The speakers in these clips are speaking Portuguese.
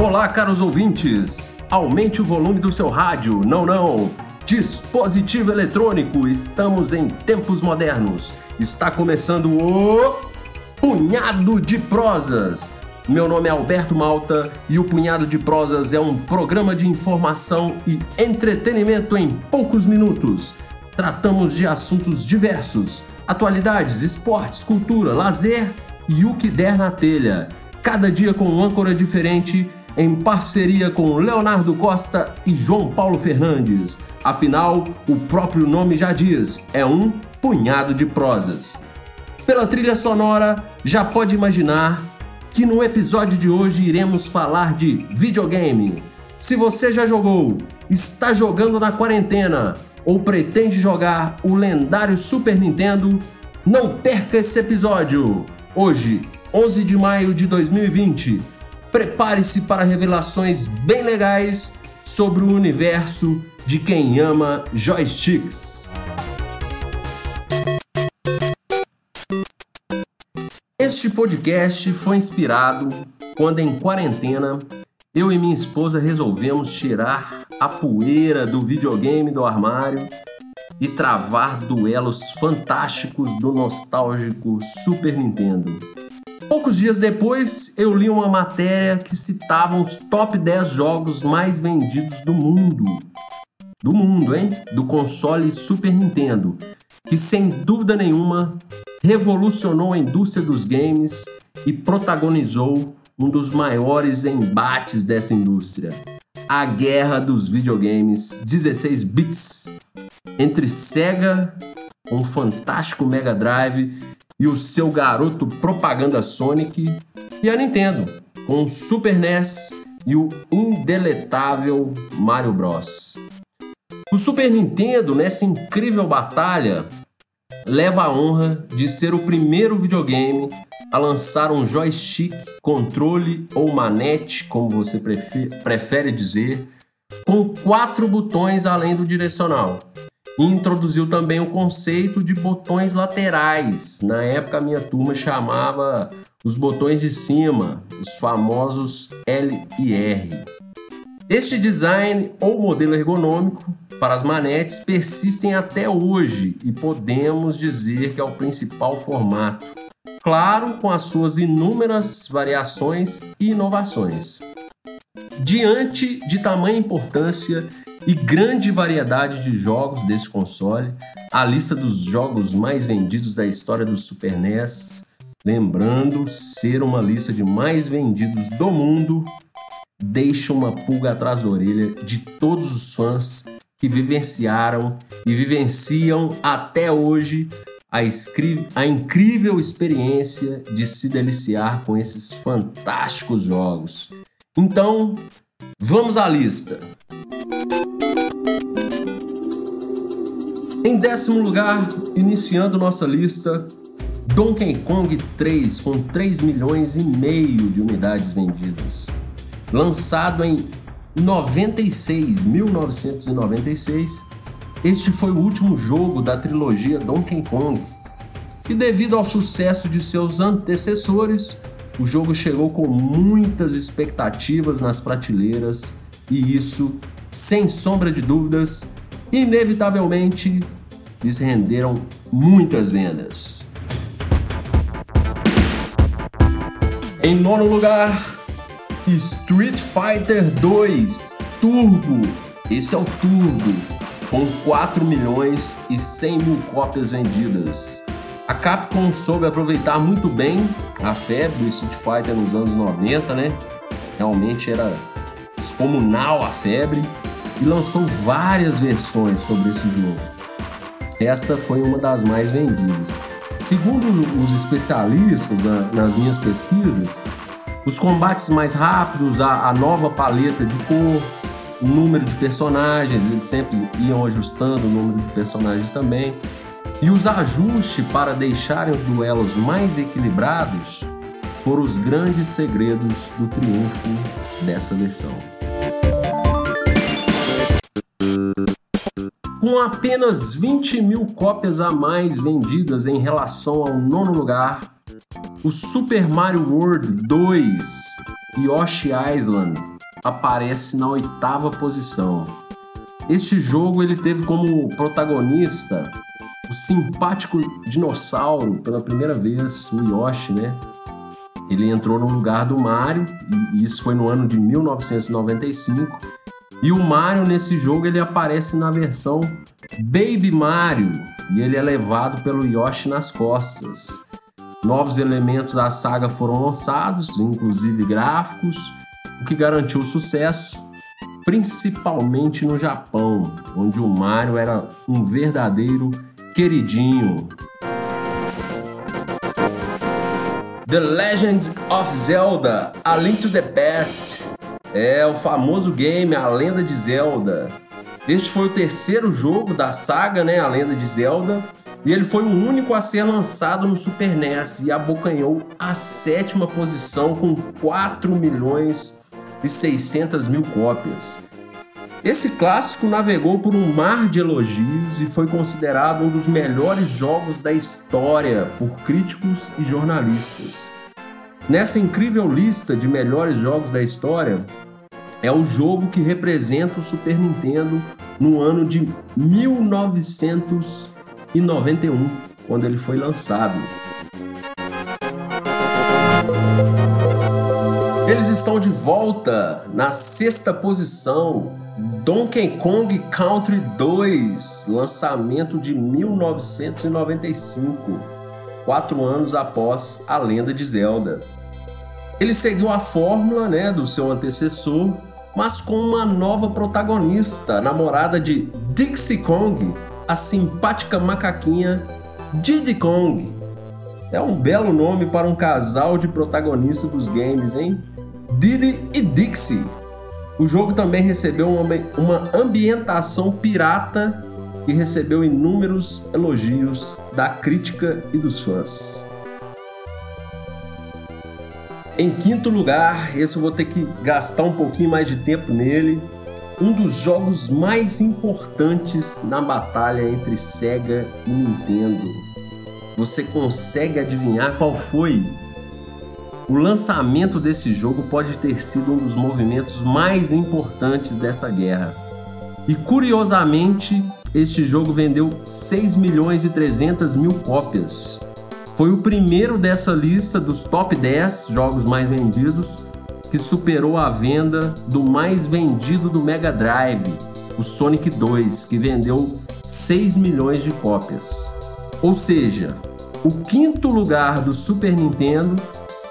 Olá, caros ouvintes! Aumente o volume do seu rádio. Não, não! Dispositivo eletrônico, estamos em tempos modernos. Está começando o Punhado de Prosas. Meu nome é Alberto Malta e o Punhado de Prosas é um programa de informação e entretenimento em poucos minutos. Tratamos de assuntos diversos: atualidades, esportes, cultura, lazer e o que der na telha. Cada dia com um âncora diferente em parceria com Leonardo Costa e João Paulo Fernandes. Afinal, o próprio nome já diz, é um punhado de prosas. Pela trilha sonora, já pode imaginar que no episódio de hoje iremos falar de videogame. Se você já jogou, está jogando na quarentena ou pretende jogar o lendário Super Nintendo, não perca esse episódio. Hoje, 11 de maio de 2020, prepare-se para revelações bem legais sobre o universo de quem ama joysticks. Este podcast foi inspirado quando, em quarentena, eu e minha esposa resolvemos tirar a poeira do videogame do armário e travar duelos fantásticos do nostálgico Super Nintendo. Poucos dias depois, eu li uma matéria que citava os top 10 jogos mais vendidos do mundo. Do mundo, hein? Do console Super Nintendo, que sem dúvida nenhuma revolucionou a indústria dos games e protagonizou um dos maiores embates dessa indústria. A guerra dos videogames 16 bits entre Sega, um fantástico Mega Drive e o seu garoto propaganda Sonic, e a Nintendo, com o Super NES e o indeletável Mario Bros. O Super Nintendo, nessa incrível batalha, leva a honra de ser o primeiro videogame a lançar um joystick, controle ou manete, como você prefere dizer, com quatro botões além do direcional e introduziu também o conceito de botões laterais. Na época, a minha turma chamava os botões de cima, os famosos L e R. Este design ou modelo ergonômico para as manetes persistem até hoje e podemos dizer que é o principal formato. Claro, com as suas inúmeras variações e inovações. Diante de tamanha importância e grande variedade de jogos desse console, a lista dos jogos mais vendidos da história do Super NES, lembrando ser uma lista de mais vendidos do mundo, deixa uma pulga atrás da orelha de todos os fãs que vivenciaram e vivenciam até hoje a, a, incrível experiência de se deliciar com esses fantásticos jogos. Então, vamos à lista. Em décimo lugar, iniciando nossa lista, Donkey Kong 3 com 3 milhões e meio de unidades vendidas. Lançado em 96, 1996, este foi o último jogo da trilogia Donkey Kong. E devido ao sucesso de seus antecessores, o jogo chegou com muitas expectativas nas prateleiras e isso, sem sombra de dúvidas, inevitavelmente lhes renderam muitas vendas. Em nono lugar, Street Fighter 2 Turbo. Esse é o Turbo, com 4 milhões e 100 mil cópias vendidas. A Capcom soube aproveitar muito bem a febre do Street Fighter nos anos 90, né? Realmente era descomunal a febre e lançou várias versões sobre esse jogo. Esta foi uma das mais vendidas. Segundo os especialistas nas minhas pesquisas, os combates mais rápidos, a, a nova paleta de cor, o número de personagens, eles sempre iam ajustando o número de personagens também. E os ajustes para deixarem os duelos mais equilibrados foram os grandes segredos do triunfo dessa versão. Com apenas 20 mil cópias a mais vendidas em relação ao nono lugar, o Super Mario World 2 Yoshi Island aparece na oitava posição. Este jogo ele teve como protagonista o simpático dinossauro pela primeira vez, o Yoshi, né? Ele entrou no lugar do Mario e isso foi no ano de 1995. E o Mario nesse jogo ele aparece na versão Baby Mario e ele é levado pelo Yoshi nas costas. Novos elementos da saga foram lançados, inclusive gráficos, o que garantiu sucesso, principalmente no Japão, onde o Mario era um verdadeiro queridinho. The Legend of Zelda: A Link to the Past é o famoso game A Lenda de Zelda. Este foi o terceiro jogo da saga, né, A Lenda de Zelda, e ele foi o único a ser lançado no Super NES e abocanhou a sétima posição com 4 milhões e 600 mil cópias. Esse clássico navegou por um mar de elogios e foi considerado um dos melhores jogos da história por críticos e jornalistas. Nessa incrível lista de melhores jogos da história, é o jogo que representa o Super Nintendo no ano de 1991, quando ele foi lançado. Eles estão de volta na sexta posição Donkey Kong Country 2, lançamento de 1995, quatro anos após a lenda de Zelda. Ele seguiu a fórmula né, do seu antecessor, mas com uma nova protagonista, namorada de Dixie Kong, a simpática macaquinha Diddy Kong. É um belo nome para um casal de protagonistas dos games, hein? Diddy e Dixie. O jogo também recebeu uma, ambientação pirata que recebeu inúmeros elogios da crítica e dos fãs. Em quinto lugar, esse eu vou ter que gastar um pouquinho mais de tempo nele. Um dos jogos mais importantes na batalha entre Sega e Nintendo. Você consegue adivinhar qual foi? O lançamento desse jogo pode ter sido um dos movimentos mais importantes dessa guerra. E curiosamente, este jogo vendeu 6 milhões e 300 mil cópias. Foi o primeiro dessa lista dos top 10 jogos mais vendidos que superou a venda do mais vendido do Mega Drive, o Sonic 2, que vendeu 6 milhões de cópias. Ou seja, o quinto lugar do Super Nintendo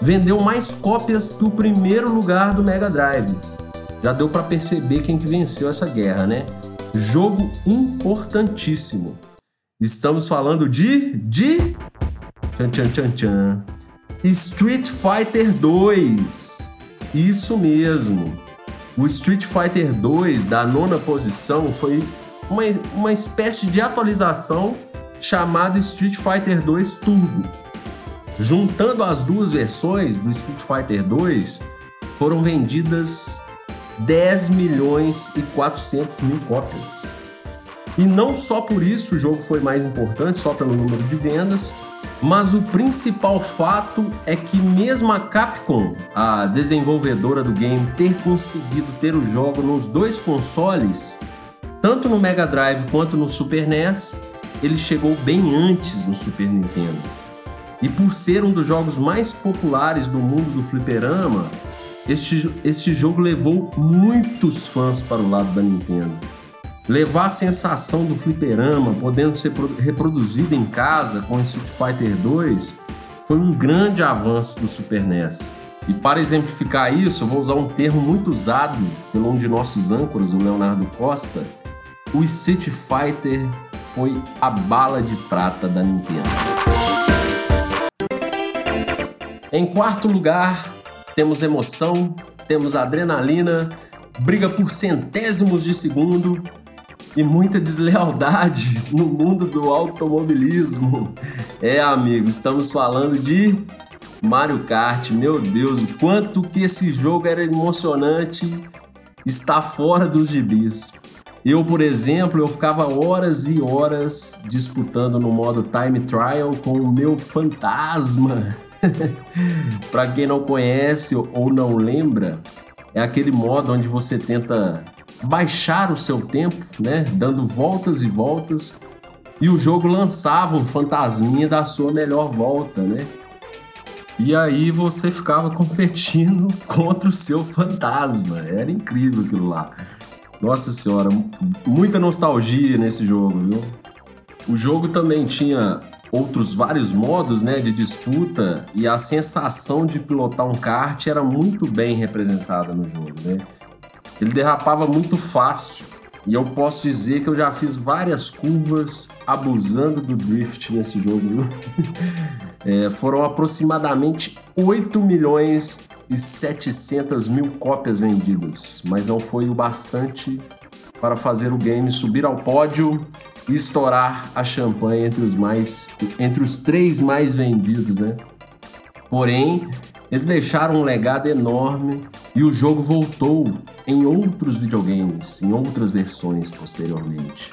vendeu mais cópias que o primeiro lugar do Mega Drive. Já deu para perceber quem que venceu essa guerra, né? Jogo importantíssimo. Estamos falando de de tchan, tchan, tchan, tchan. Street Fighter 2. Isso mesmo. O Street Fighter 2 da nona posição foi uma, uma espécie de atualização chamada Street Fighter 2 Turbo Juntando as duas versões do Street Fighter 2, foram vendidas 10 milhões e 400 mil cópias. E não só por isso o jogo foi mais importante, só pelo número de vendas, mas o principal fato é que mesmo a Capcom, a desenvolvedora do game, ter conseguido ter o jogo nos dois consoles, tanto no Mega Drive quanto no Super NES, ele chegou bem antes no Super Nintendo. E por ser um dos jogos mais populares do mundo do fliperama, este, este jogo levou muitos fãs para o lado da Nintendo. Levar a sensação do fliperama, podendo ser reproduzido em casa com Street Fighter 2, foi um grande avanço do Super NES. E para exemplificar isso, eu vou usar um termo muito usado pelo um de nossos âncoras, o Leonardo Costa. O Street Fighter foi a bala de prata da Nintendo. Em quarto lugar, temos emoção, temos adrenalina, briga por centésimos de segundo e muita deslealdade no mundo do automobilismo. É, amigo, estamos falando de Mario Kart. Meu Deus, o quanto que esse jogo era emocionante está fora dos gibis. Eu, por exemplo, eu ficava horas e horas disputando no modo time trial com o meu fantasma Para quem não conhece ou não lembra, é aquele modo onde você tenta baixar o seu tempo, né, dando voltas e voltas, e o jogo lançava um fantasminha da sua melhor volta, né? E aí você ficava competindo contra o seu fantasma. Era incrível aquilo lá. Nossa senhora, muita nostalgia nesse jogo, viu? O jogo também tinha outros vários modos né, de disputa e a sensação de pilotar um kart era muito bem representada no jogo. Né? Ele derrapava muito fácil e eu posso dizer que eu já fiz várias curvas abusando do drift nesse jogo. É, foram aproximadamente 8 milhões e 700 mil cópias vendidas, mas não foi o bastante para fazer o game subir ao pódio e estourar a champanhe entre os mais entre os três mais vendidos, né? Porém, eles deixaram um legado enorme e o jogo voltou em outros videogames, em outras versões posteriormente.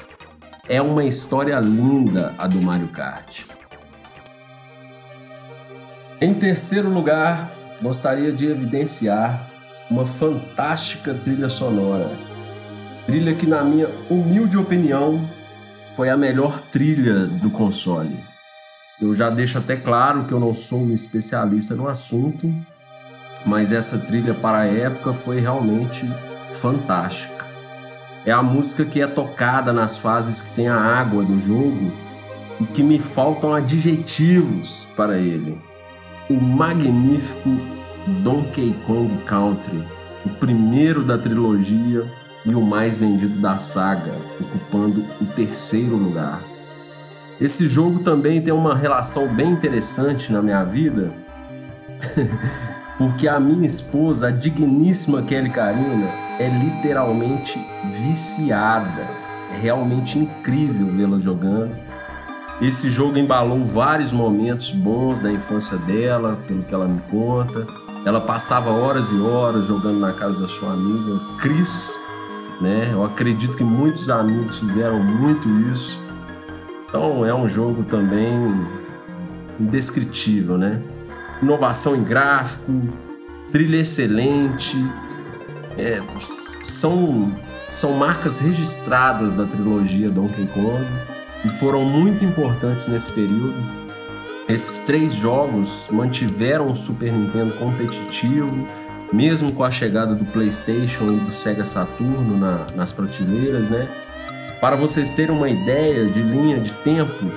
É uma história linda a do Mario Kart. Em terceiro lugar, gostaria de evidenciar uma fantástica trilha sonora. Trilha que, na minha humilde opinião, foi a melhor trilha do console. Eu já deixo até claro que eu não sou um especialista no assunto, mas essa trilha para a época foi realmente fantástica. É a música que é tocada nas fases que tem a água do jogo e que me faltam adjetivos para ele o magnífico Donkey Kong Country, o primeiro da trilogia e o mais vendido da saga, ocupando o terceiro lugar. Esse jogo também tem uma relação bem interessante na minha vida, porque a minha esposa, a digníssima Kelly Karina, é literalmente viciada. É realmente incrível vê-la jogando esse jogo embalou vários momentos bons da infância dela, pelo que ela me conta. Ela passava horas e horas jogando na casa da sua amiga Cris, né? Eu acredito que muitos amigos fizeram muito isso. Então é um jogo também indescritível, né? Inovação em gráfico, trilha excelente, é, são, são marcas registradas da trilogia Donkey Kong e foram muito importantes nesse período. Esses três jogos mantiveram o Super Nintendo competitivo, mesmo com a chegada do PlayStation e do Sega Saturno na, nas prateleiras, né? Para vocês terem uma ideia de linha de tempo,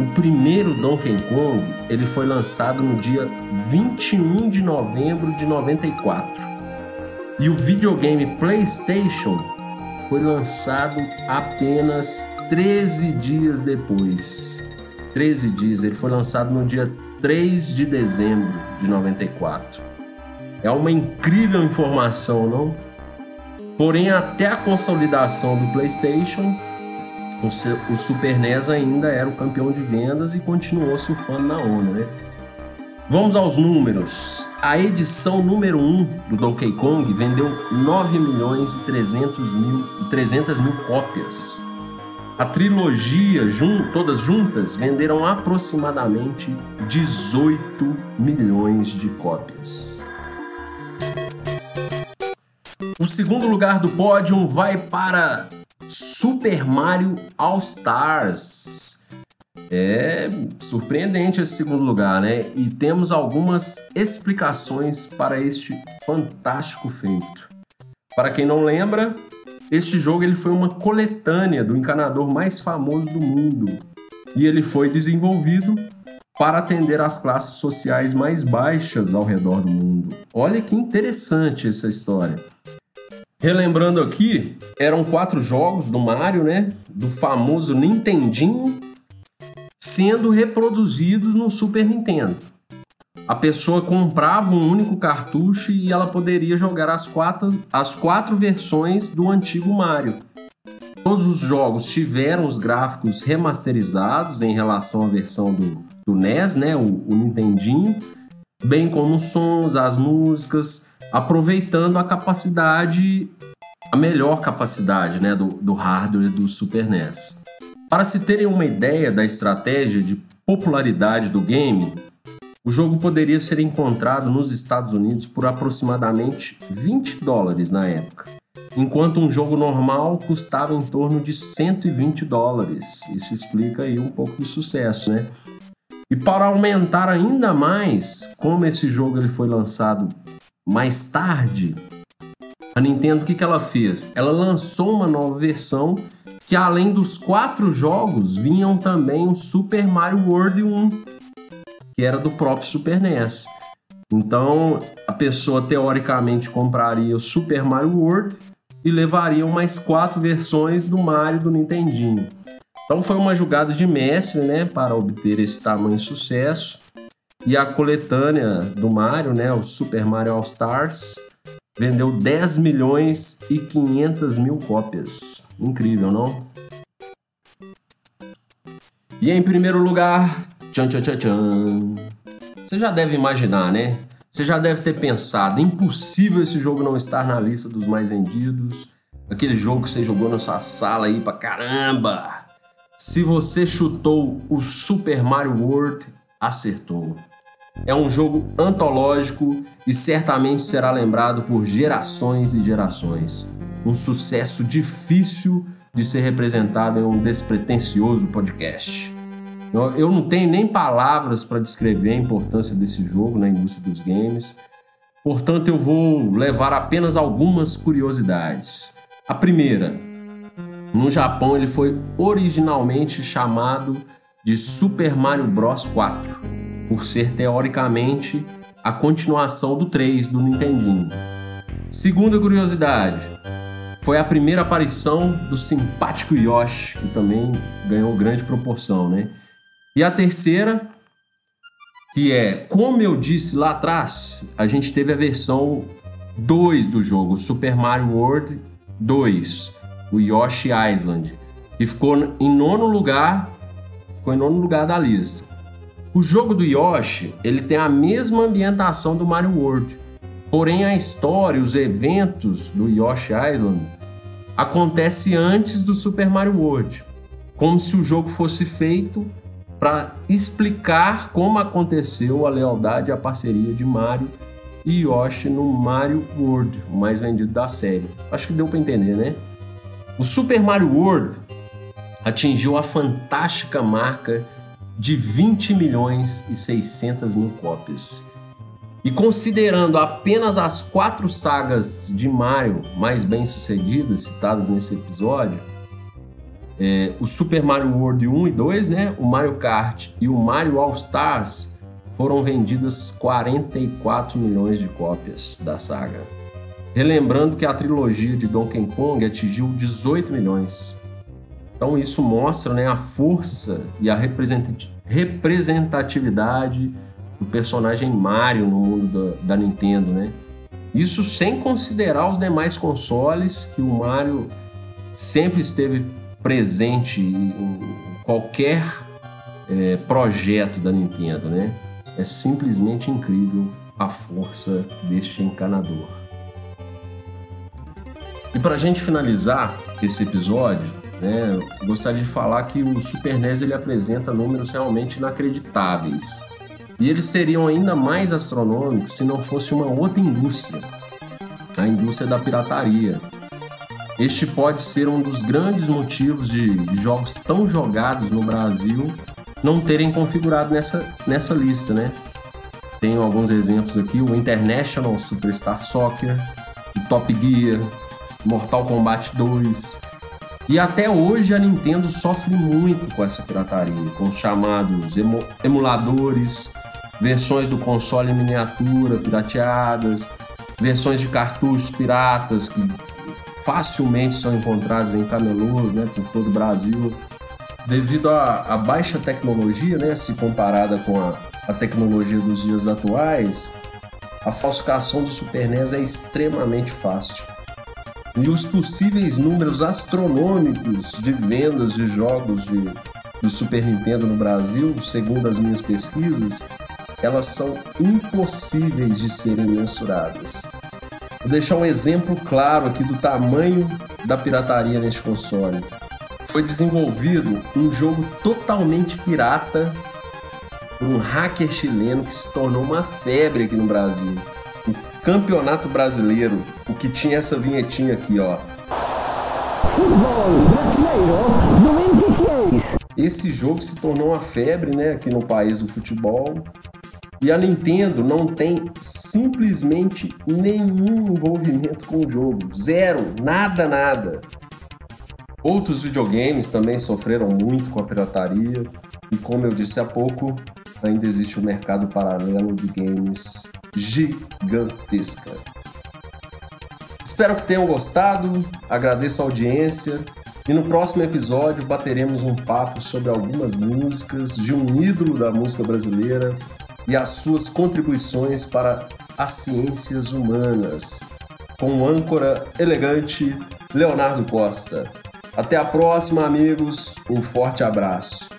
o primeiro Donkey Kong ele foi lançado no dia 21 de novembro de 94. E o videogame PlayStation foi lançado apenas 13 dias depois. 13 dias, ele foi lançado no dia 3 de dezembro de 94. É uma incrível informação, não? Porém, até a consolidação do PlayStation, o Super NES ainda era o campeão de vendas e continuou surfando na onda, né? Vamos aos números. A edição número 1 do Donkey Kong vendeu 9 milhões e 300 mil, 300 mil cópias a trilogia, jun todas juntas, venderam aproximadamente 18 milhões de cópias. O segundo lugar do pódio vai para Super Mario All Stars. É surpreendente esse segundo lugar, né? E temos algumas explicações para este fantástico feito. Para quem não lembra, este jogo ele foi uma coletânea do encanador mais famoso do mundo e ele foi desenvolvido para atender às classes sociais mais baixas ao redor do mundo. Olha que interessante essa história. Relembrando aqui, eram quatro jogos do Mario, né? Do famoso Nintendinho, sendo reproduzidos no Super Nintendo a pessoa comprava um único cartucho e ela poderia jogar as quatro, as quatro versões do antigo Mario. Todos os jogos tiveram os gráficos remasterizados em relação à versão do, do NES, né, o, o Nintendinho, bem como os sons, as músicas, aproveitando a capacidade, a melhor capacidade né, do, do hardware do Super NES. Para se terem uma ideia da estratégia de popularidade do game, O jogo poderia ser encontrado nos Estados Unidos por aproximadamente 20 dólares na época, enquanto um jogo normal custava em torno de 120 dólares. Isso explica aí um pouco do sucesso, né? E para aumentar ainda mais, como esse jogo ele foi lançado mais tarde, a Nintendo o que, que ela fez? Ela lançou uma nova versão que além dos quatro jogos vinham também um Super Mario World 1, que era do próprio Super NES. Então a pessoa teoricamente compraria o Super Mario World e levaria mais quatro versões do Mario do Nintendinho. Então foi uma jogada de mestre, né, para obter esse tamanho sucesso. E a coletânea do Mario, né, o Super Mario All Stars, vendeu 10 milhões e 500 mil cópias. Incrível, não? E em primeiro lugar, tchan tchan tchan tchan. Você já deve imaginar, né? Você já deve ter pensado, impossível esse jogo não estar na lista dos mais vendidos. Aquele jogo que você jogou na sua sala aí pra caramba. Se você chutou o Super Mario World, acertou. É um jogo antológico e certamente será lembrado por gerações e gerações. Um sucesso difícil de ser representado em um despretensioso podcast. Eu não tenho nem palavras para descrever a importância desse jogo na indústria dos games, portanto, eu vou levar apenas algumas curiosidades. A primeira, no Japão ele foi originalmente chamado de Super Mario Bros 4 por ser teoricamente a continuação do 3 do Nintendinho. Segunda curiosidade, foi a primeira aparição do simpático Yoshi, que também ganhou grande proporção, né? E a terceira, que é, como eu disse lá atrás, a gente teve a versão 2 do jogo, Super Mario World 2, o Yoshi Island, que ficou em nono lugar, ficou em nono lugar da lista. O jogo do Yoshi, ele tem a mesma ambientação do Mario World. Porém, a história, os eventos do Yoshi Island acontece antes do Super Mario World, como se o jogo fosse feito para explicar como aconteceu a lealdade e a parceria de Mario e Yoshi no Mario World, o mais vendido da série. Acho que deu para entender, né? O Super Mario World atingiu a fantástica marca de 20 milhões e 600 mil cópias. E considerando apenas as quatro sagas de Mario mais bem sucedidas citadas nesse episódio, é, o Super Mario World 1 e 2, né, o Mario Kart e o Mario All Stars foram vendidas 44 milhões de cópias da saga. Relembrando que a trilogia de Donkey Kong atingiu 18 milhões. Então isso mostra né, a força e a representatividade do personagem Mario no mundo da, da Nintendo, né? Isso sem considerar os demais consoles que o Mario sempre esteve presente em qualquer é, projeto da Nintendo, né? É simplesmente incrível a força deste encanador. E para a gente finalizar esse episódio, né? Gostaria de falar que o Super NES ele apresenta números realmente inacreditáveis. E eles seriam ainda mais astronômicos se não fosse uma outra indústria, a indústria da pirataria. Este pode ser um dos grandes motivos de, de jogos tão jogados no Brasil não terem configurado nessa, nessa lista, né? Tenho alguns exemplos aqui: o International Superstar Soccer, o Top Gear, Mortal Kombat 2, e até hoje a Nintendo sofre muito com essa pirataria, com os chamados emuladores, versões do console em miniatura pirateadas, versões de cartuchos piratas que facilmente são encontrados em camelôs né, por todo o Brasil. Devido à, baixa tecnologia, né, se comparada com a, a tecnologia dos dias atuais, a falsificação do Super NES é extremamente fácil e os possíveis números astronômicos de vendas de jogos de, do Super Nintendo no Brasil, segundo as minhas pesquisas, elas são impossíveis de serem mensuradas. Vou deixar um exemplo claro aqui do tamanho da pirataria neste console. Foi desenvolvido um jogo totalmente pirata por um hacker chileno que se tornou uma febre aqui no Brasil. O Campeonato Brasileiro, o que tinha essa vinhetinha aqui, ó. Futebol brasileiro do 23. Esse jogo se tornou uma febre, né, aqui no país do futebol. E a Nintendo não tem simplesmente nenhum envolvimento com o jogo. Zero, nada, nada. Outros videogames também sofreram muito com a pirataria. E como eu disse há pouco, ainda existe um mercado paralelo de games gigantesca. Espero que tenham gostado, agradeço a audiência e no próximo episódio bateremos um papo sobre algumas músicas de um ídolo da música brasileira e as suas contribuições para as ciências humanas, com o âncora elegante Leonardo Costa. Até a próxima, amigos. Um forte abraço.